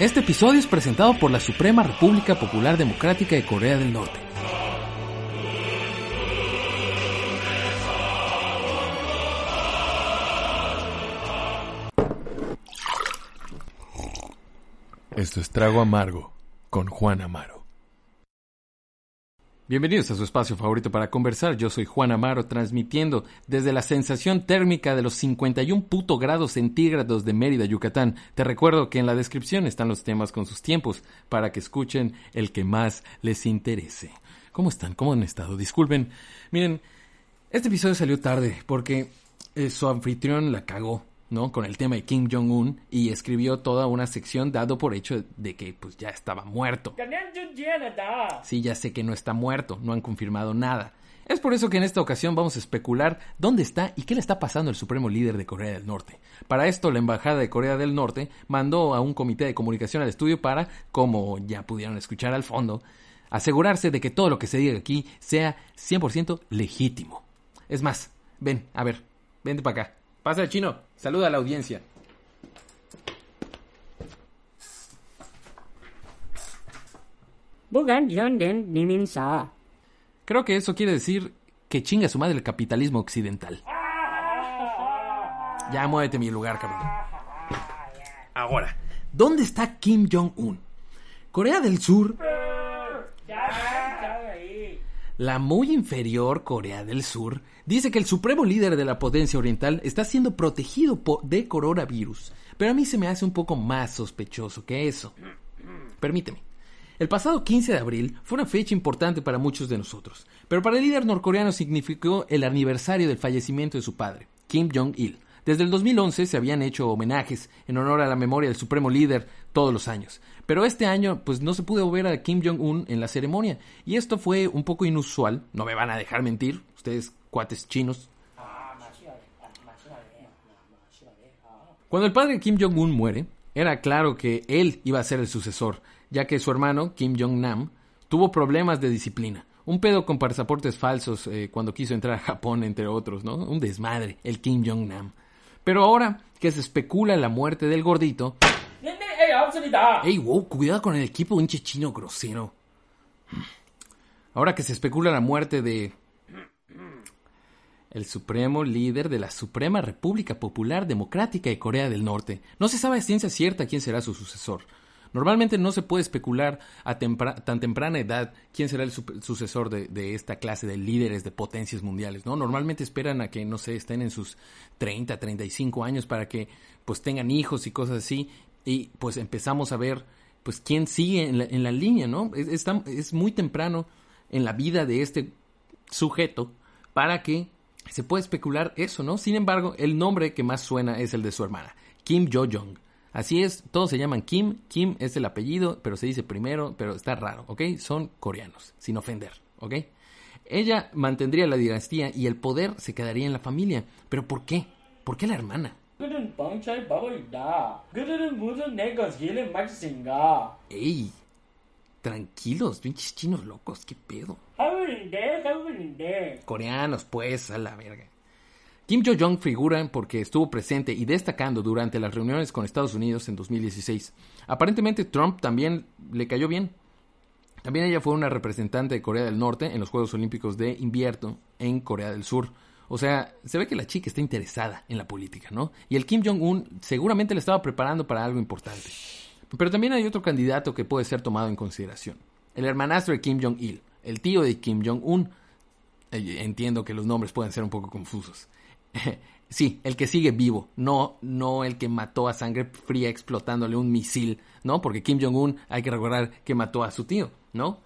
Este episodio es presentado por la Suprema República Popular Democrática de Corea del Norte. Esto es Trago Amargo con Juan Amaro. Bienvenidos a su espacio favorito para conversar. Yo soy Juan Amaro, transmitiendo desde la sensación térmica de los 51 puto grados centígrados de Mérida, Yucatán. Te recuerdo que en la descripción están los temas con sus tiempos para que escuchen el que más les interese. ¿Cómo están? ¿Cómo han estado? Disculpen. Miren, este episodio salió tarde porque eh, su anfitrión la cagó. ¿No? Con el tema de Kim Jong-un y escribió toda una sección dado por hecho de que pues ya estaba muerto. Sí, ya sé que no está muerto, no han confirmado nada. Es por eso que en esta ocasión vamos a especular dónde está y qué le está pasando al supremo líder de Corea del Norte. Para esto, la Embajada de Corea del Norte mandó a un comité de comunicación al estudio para, como ya pudieron escuchar al fondo, asegurarse de que todo lo que se diga aquí sea 100% legítimo. Es más, ven, a ver, vente para acá. Pasa el chino, saluda a la audiencia. Creo que eso quiere decir que chinga su madre el capitalismo occidental. Ya muévete mi lugar, cabrón. Ahora, ¿dónde está Kim Jong-un? Corea del Sur. La muy inferior Corea del Sur dice que el supremo líder de la potencia oriental está siendo protegido de coronavirus, pero a mí se me hace un poco más sospechoso que eso. Permíteme. El pasado 15 de abril fue una fecha importante para muchos de nosotros, pero para el líder norcoreano significó el aniversario del fallecimiento de su padre, Kim Jong-il. Desde el 2011 se habían hecho homenajes en honor a la memoria del supremo líder todos los años, pero este año pues no se pudo ver a Kim Jong-un en la ceremonia y esto fue un poco inusual, no me van a dejar mentir, ustedes cuates chinos. Cuando el padre Kim Jong-un muere, era claro que él iba a ser el sucesor, ya que su hermano, Kim Jong-nam, tuvo problemas de disciplina. Un pedo con pasaportes falsos eh, cuando quiso entrar a Japón, entre otros, ¿no? Un desmadre, el Kim Jong-nam. Pero ahora que se especula la muerte del gordito... ¡Ey, wow! Cuidado con el equipo, un chino grosero. Ahora que se especula la muerte de el supremo líder de la Suprema República Popular Democrática de Corea del Norte. No se sabe a ciencia cierta quién será su sucesor. Normalmente no se puede especular a tan temprana edad quién será el sucesor de, esta clase de líderes de potencias mundiales, ¿no? Normalmente esperan a que, no sé, estén en sus 30, 35 años para que pues tengan hijos y cosas así y pues empezamos a ver pues quién sigue en la, línea, ¿no? Es, es muy temprano en la vida de este sujeto para que se puede especular eso, ¿no? Sin embargo, el nombre que más suena es el de su hermana, Kim Jo-jong. Así es, todos se llaman Kim, Kim es el apellido, pero se dice primero, pero está raro, ¿ok? Son coreanos, sin ofender, ¿ok? Ella mantendría la dinastía y el poder se quedaría en la familia. ¿Pero por qué? ¿Por qué la hermana? ¡Ey! Tranquilos, pinches chinos locos, qué pedo. Coreanos, pues, a la verga. Kim Jo-jong figura porque estuvo presente y destacando durante las reuniones con Estados Unidos en 2016. Aparentemente Trump también le cayó bien. También ella fue una representante de Corea del Norte en los Juegos Olímpicos de Invierno en Corea del Sur. O sea, se ve que la chica está interesada en la política, ¿no? Y el Kim Jong-un seguramente le estaba preparando para algo importante. Pero también hay otro candidato que puede ser tomado en consideración. El hermanastro de Kim Jong-il, el tío de Kim Jong-un. Eh, entiendo que los nombres pueden ser un poco confusos. sí, el que sigue vivo, no, no el que mató a sangre fría explotándole un misil, ¿no? Porque Kim Jong-un hay que recordar que mató a su tío, ¿no?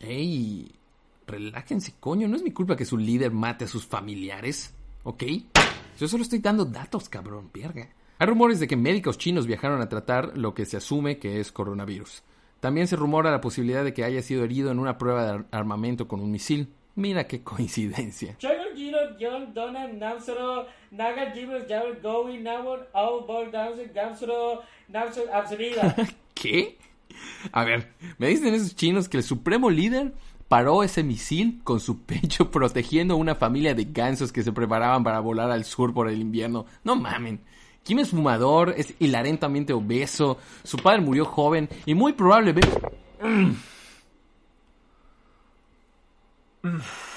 Ey, relájense, coño, no es mi culpa que su líder mate a sus familiares, ¿ok? Yo solo estoy dando datos, cabrón, verga. Hay rumores de que médicos chinos viajaron a tratar lo que se asume que es coronavirus. También se rumora la posibilidad de que haya sido herido en una prueba de armamento con un misil. Mira qué coincidencia. ¿Qué? A ver, me dicen esos chinos que el supremo líder paró ese misil con su pecho protegiendo a una familia de gansos que se preparaban para volar al sur por el invierno. No mamen. Kim es fumador, es hilarentemente obeso, su padre murió joven y muy probablemente...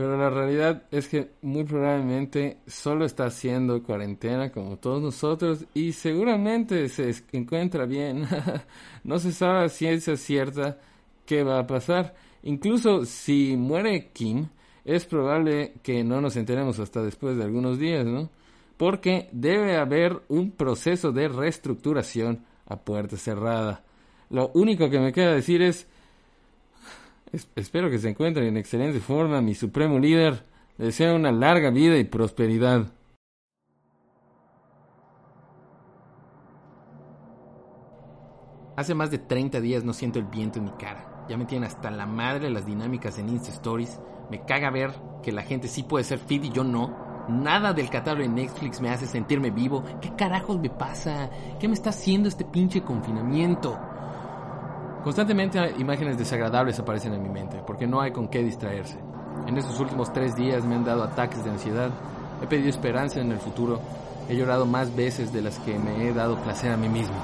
Pero la realidad es que muy probablemente solo está haciendo cuarentena como todos nosotros y seguramente se encuentra bien. no se sabe a ciencia cierta qué va a pasar. Incluso si muere Kim, es probable que no nos enteremos hasta después de algunos días, ¿no? Porque debe haber un proceso de reestructuración a puerta cerrada. Lo único que me queda decir es espero que se encuentre en excelente forma, mi supremo líder. Le deseo una larga vida y prosperidad. Hace más de 30 días no siento el viento en mi cara. Ya me tienen hasta la madre las dinámicas en Insta Stories. Me caga ver que la gente sí puede ser fit y yo no. Nada del catálogo de Netflix me hace sentirme vivo. ¿Qué carajos me pasa? ¿Qué me está haciendo este pinche confinamiento? Constantemente imágenes desagradables aparecen en mi mente, porque no hay con qué distraerse. En estos últimos tres días me han dado ataques de ansiedad, he pedido esperanza en el futuro, he llorado más veces de las que me he dado placer a mí mismo.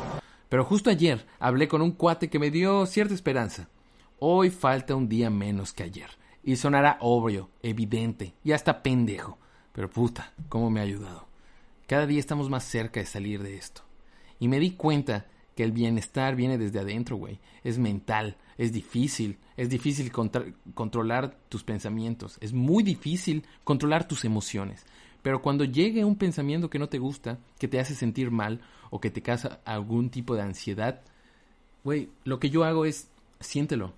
Pero justo ayer hablé con un cuate que me dio cierta esperanza. Hoy falta un día menos que ayer. Y sonará obvio, evidente y hasta pendejo. Pero puta, cómo me ha ayudado. Cada día estamos más cerca de salir de esto. Y me di cuenta que el bienestar viene desde adentro, güey. Es mental, es difícil, es difícil controlar tus pensamientos, es muy difícil controlar tus emociones. Pero cuando llegue un pensamiento que no te gusta, que te hace sentir mal o que te causa algún tipo de ansiedad, güey, lo que yo hago es siéntelo,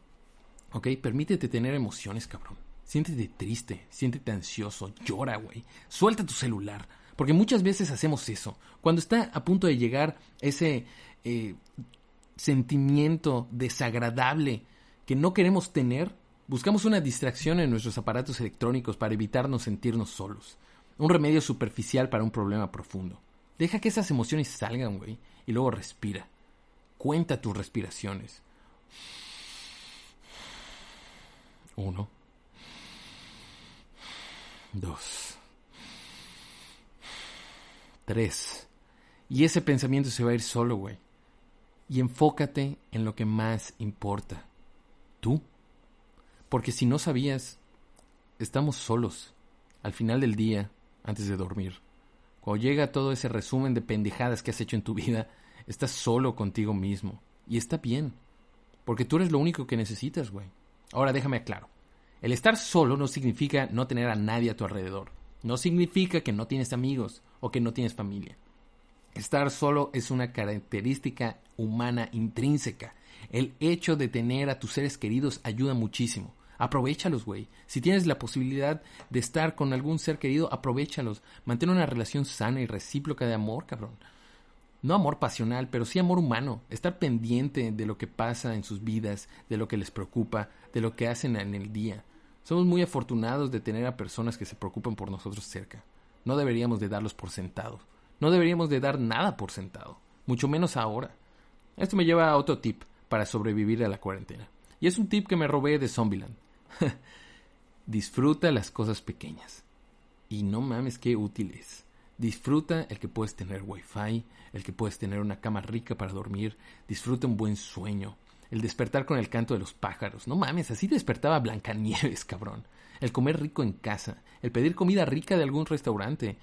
¿ok? Permítete tener emociones, cabrón. Siéntete triste, siéntete ansioso, llora, güey. Suelta tu celular. Porque muchas veces hacemos eso. Cuando está a punto de llegar ese, eh, sentimiento desagradable que no queremos tener, buscamos una distracción en nuestros aparatos electrónicos para evitarnos sentirnos solos. Un remedio superficial para un problema profundo. Deja que esas emociones salgan, güey, y luego respira. Cuenta tus respiraciones. Uno. Dos. Tres. Y ese pensamiento se va a ir solo, güey y enfócate en lo que más importa, tú. Porque si no sabías, estamos solos al final del día, antes de dormir. Cuando llega todo ese resumen de pendejadas que has hecho en tu vida, estás solo contigo mismo. Y está bien, porque tú eres lo único que necesitas, güey. Ahora déjame aclaro. El estar solo no significa no tener a nadie a tu alrededor. No significa que no tienes amigos o que no tienes familia. Estar solo es una característica humana intrínseca. El hecho de tener a tus seres queridos ayuda muchísimo. Aprovechalos, güey. Si tienes la posibilidad de estar con algún ser querido, aprovechalos. Mantén una relación sana y recíproca de amor, cabrón. No amor pasional, pero sí amor humano. Estar pendiente de lo que pasa en sus vidas, de lo que les preocupa, de lo que hacen en el día. Somos muy afortunados de tener a personas que se preocupan por nosotros cerca. No deberíamos de darlos por sentados. No deberíamos de dar nada por sentado, mucho menos ahora. Esto me lleva a otro tip para sobrevivir a la cuarentena. Y es un tip que me robé de Zombieland. Disfruta las cosas pequeñas. Y no mames qué útil es. Disfruta el que puedes tener wifi, el que puedes tener una cama rica para dormir, disfruta un buen sueño, el despertar con el canto de los pájaros. No mames, así despertaba Blancanieves, cabrón. El comer rico en casa, el pedir comida rica de algún restaurante,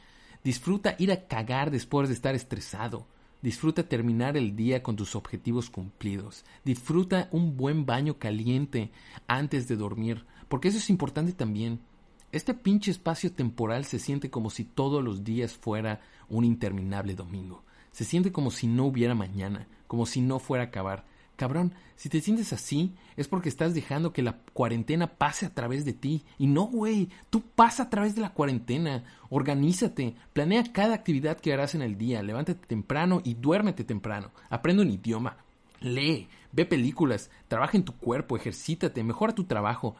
Disfruta ir a cagar después de estar estresado. Disfruta terminar el día con tus objetivos cumplidos. Disfruta un buen baño caliente antes de dormir, porque eso es importante también. Este pinche espacio temporal se siente como si todos los días fuera un interminable domingo. Se siente como si no hubiera mañana, como si no fuera a acabar. Cabrón, si te sientes así, es porque estás dejando que la cuarentena pase a través de ti. Y no, güey, tú pasa a través de la cuarentena. Organízate, planea cada actividad que harás en el día. Levántate temprano y duérmete temprano. Aprende un idioma. Lee, ve películas, trabaja en tu cuerpo, ejercítate, mejora tu trabajo,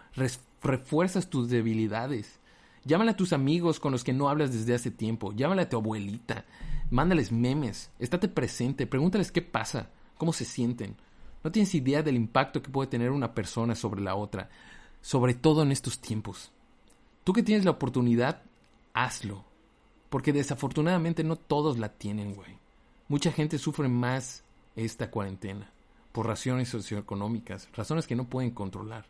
refuerzas tus debilidades. Llámale a tus amigos con los que no hablas desde hace tiempo. Llámale a tu abuelita. Mándales memes. Estate presente. Pregúntales qué pasa, cómo se sienten. No tienes idea del impacto que puede tener una persona sobre la otra. sobre todo en estos tiempos. Tú que tienes la oportunidad, hazlo. Porque desafortunadamente no todos la tienen, güey. Mucha gente sufre más esta cuarentena por razones socioeconómicas, razones que no pueden controlar.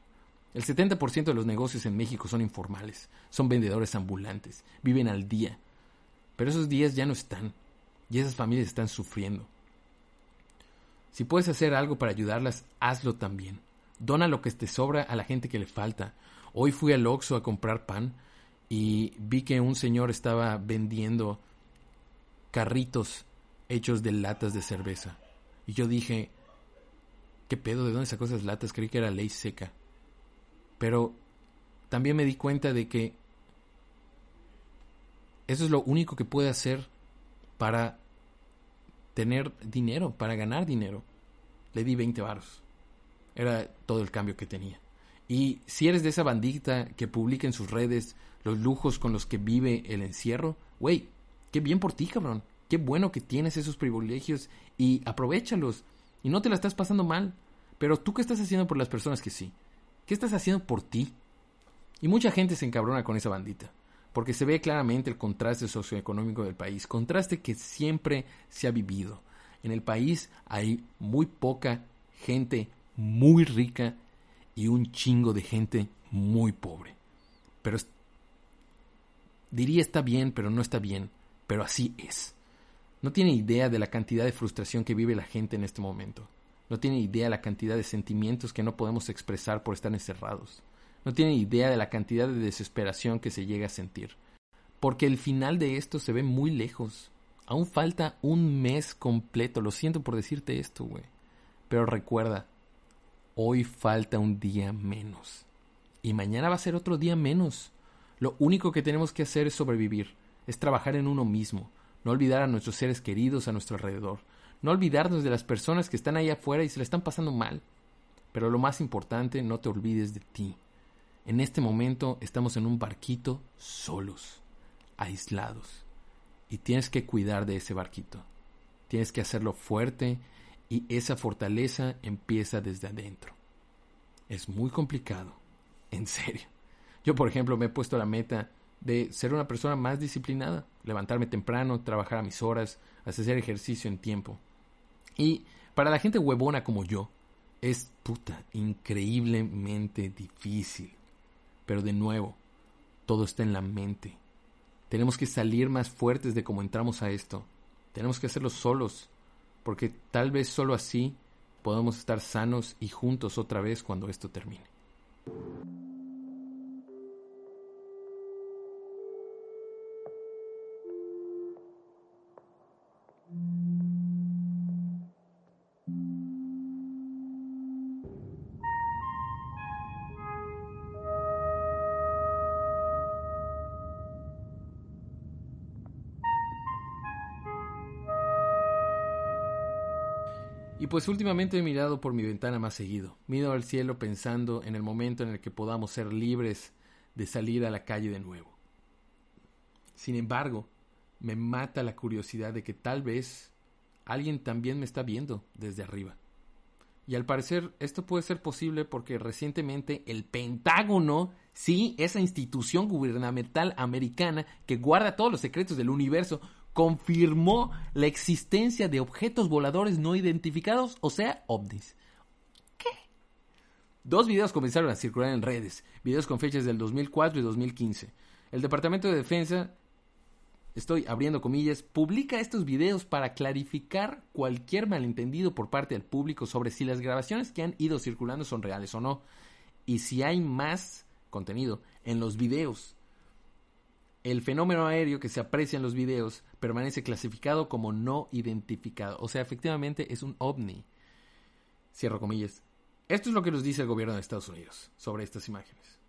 El 70% de los negocios en México son informales, son vendedores ambulantes, viven al día. Pero esos días ya no están y esas familias están sufriendo. Si puedes hacer algo para ayudarlas, hazlo también. Dona lo que te sobra a la gente que le falta. Hoy fui al Oxxo a comprar pan y vi que un señor estaba vendiendo carritos hechos de latas de cerveza. Y yo dije, ¿qué pedo? ¿De dónde sacó esas latas? Creí que era ley seca. Pero también me di cuenta de que eso es lo único que puede hacer para tener dinero, para ganar dinero. Le di 20 varos. Era todo el cambio que tenía. Y si eres de esa bandita que publica en sus redes los lujos con los que vive el encierro, güey, qué bien por ti, cabrón. Qué bueno que tienes esos privilegios y aprovechalos. Y no te la estás pasando mal. Pero tú qué estás haciendo por las personas que sí. ¿Qué estás haciendo por ti? Y mucha gente se encabrona con esa bandita, porque se ve claramente el contraste socioeconómico del país, contraste que siempre se ha vivido. En el país hay muy poca gente muy rica y un chingo de gente muy pobre. Pero diría está bien, pero no está bien, pero así es. No tiene idea de la cantidad de frustración que vive la gente en este momento. No tiene idea de la cantidad de sentimientos que no podemos expresar por estar encerrados. No tiene idea de la cantidad de desesperación que se llega a sentir. Porque el final de esto se ve muy lejos. Aún falta un mes completo. Lo siento por decirte esto, güey. Pero recuerda, hoy falta un día menos. Y mañana va a ser otro día menos. Lo único que tenemos que hacer es sobrevivir. Es trabajar en uno mismo. No olvidar a nuestros seres queridos a nuestro alrededor. No olvidarnos de las personas que están ahí afuera y se la están pasando mal. Pero lo más importante, no te olvides de ti. En este momento estamos en un barquito solos, aislados. Y tienes que cuidar de ese barquito. Tienes que hacerlo fuerte y esa fortaleza empieza desde adentro. Es muy complicado, en serio. Yo, por ejemplo, me he puesto la meta de ser una persona más disciplinada, levantarme temprano, trabajar a mis horas, hacer ejercicio en tiempo. Y para la gente huevona como yo, es puta, increíblemente difícil. Pero de nuevo, todo está en la mente. Tenemos que salir más fuertes de cómo entramos a esto. Tenemos que hacerlo solos, porque tal vez solo así podemos estar sanos y juntos otra vez cuando esto termine. Y pues últimamente he mirado por mi ventana más seguido. Miro al cielo pensando en el momento en el que podamos ser libres de salir a la calle de nuevo. Sin embargo, me mata la curiosidad de que tal vez alguien también me está viendo desde arriba. Y al parecer esto puede ser posible porque recientemente el Pentágono, sí, esa institución gubernamental americana que guarda todos los secretos del universo, confirmó la existencia de objetos voladores no identificados, o sea, ovnis. ¿Qué? Dos videos comenzaron a circular en redes, videos con fechas del 2004 y 2015. El Departamento de Defensa, estoy abriendo comillas, publica estos videos para clarificar cualquier malentendido por parte del público sobre si las grabaciones que han ido circulando son reales o no, y si hay más contenido en los videos el fenómeno aéreo que se aprecia en los videos permanece clasificado como no identificado. O sea, efectivamente es un ovni. Cierro comillas. Esto es lo que nos dice el gobierno de Estados Unidos sobre estas imágenes.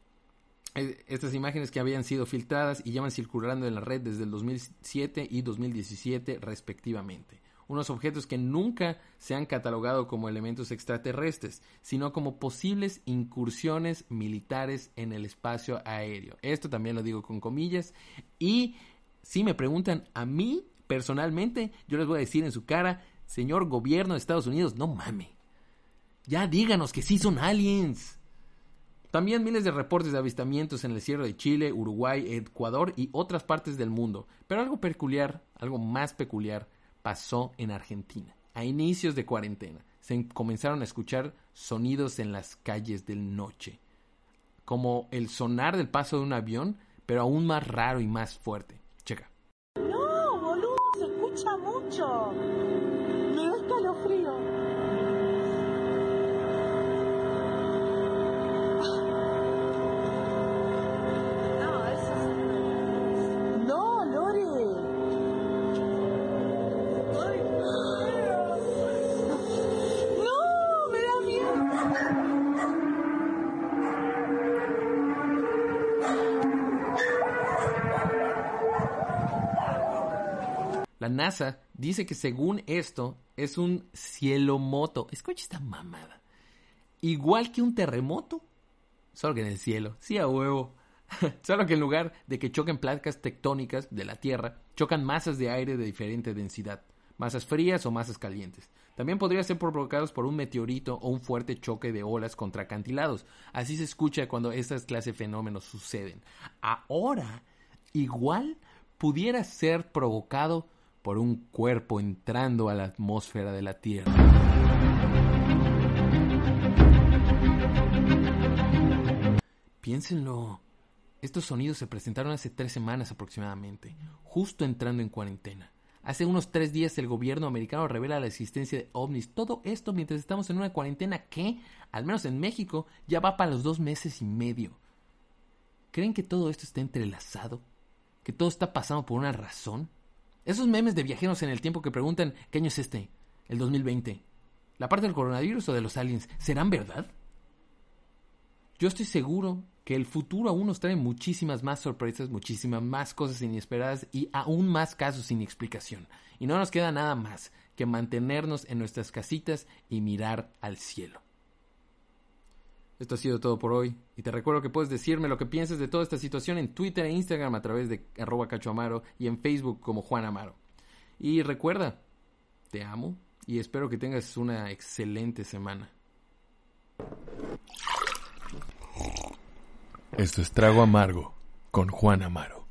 Eh, estas imágenes que habían sido filtradas y llevan circulando en la red desde el 2007 y 2017 respectivamente unos objetos que nunca se han catalogado como elementos extraterrestres, sino como posibles incursiones militares en el espacio aéreo. Esto también lo digo con comillas. Y si me preguntan a mí personalmente, yo les voy a decir en su cara, señor gobierno de Estados Unidos, no mame. Ya díganos que sí son aliens. También miles de reportes de avistamientos en el cielo de Chile, Uruguay, Ecuador y otras partes del mundo. Pero algo peculiar, algo más peculiar, pasó en Argentina. A inicios de cuarentena se comenzaron a escuchar sonidos en las calles del noche, como el sonar del paso de un avión, pero aún más raro y más fuerte. Checa. No, boludo, se escucha mucho. La NASA dice que según esto es un cielo moto. Escucha esta mamada. Igual que un terremoto, solo que en el cielo. Sí, a huevo. solo que en lugar de que choquen placas tectónicas de la Tierra, chocan masas de aire de diferente densidad. Masas frías o masas calientes. También podría ser provocados por un meteorito o un fuerte choque de olas contra acantilados. Así se escucha cuando estas clases de fenómenos suceden. Ahora, igual pudiera ser provocado por un cuerpo entrando a la atmósfera de la Tierra. Piénsenlo. Estos sonidos se presentaron hace tres semanas aproximadamente, justo entrando en cuarentena. Hace unos tres días el gobierno americano revela la existencia de ovnis. Todo esto mientras estamos en una cuarentena que, al menos en México, ya va para los dos meses y medio. ¿Creen que todo esto está entrelazado? ¿Que todo está pasando por una razón? Esos memes de viajeros en el tiempo que preguntan ¿qué año es este? El 2020. ¿La parte del coronavirus o de los aliens? ¿Serán verdad? Yo estoy seguro que el futuro aún nos trae muchísimas más sorpresas, muchísimas más cosas inesperadas y aún más casos sin explicación. Y no nos queda nada más que mantenernos en nuestras casitas y mirar al cielo. Esto ha sido todo por hoy. Y te recuerdo que puedes decirme lo que piensas de toda esta situación en Twitter e Instagram a través de arroba cachoamaro y en Facebook como Juan Amaro. Y recuerda, te amo y espero que tengas una excelente semana. Esto es Trago Amargo con Juan Amaro.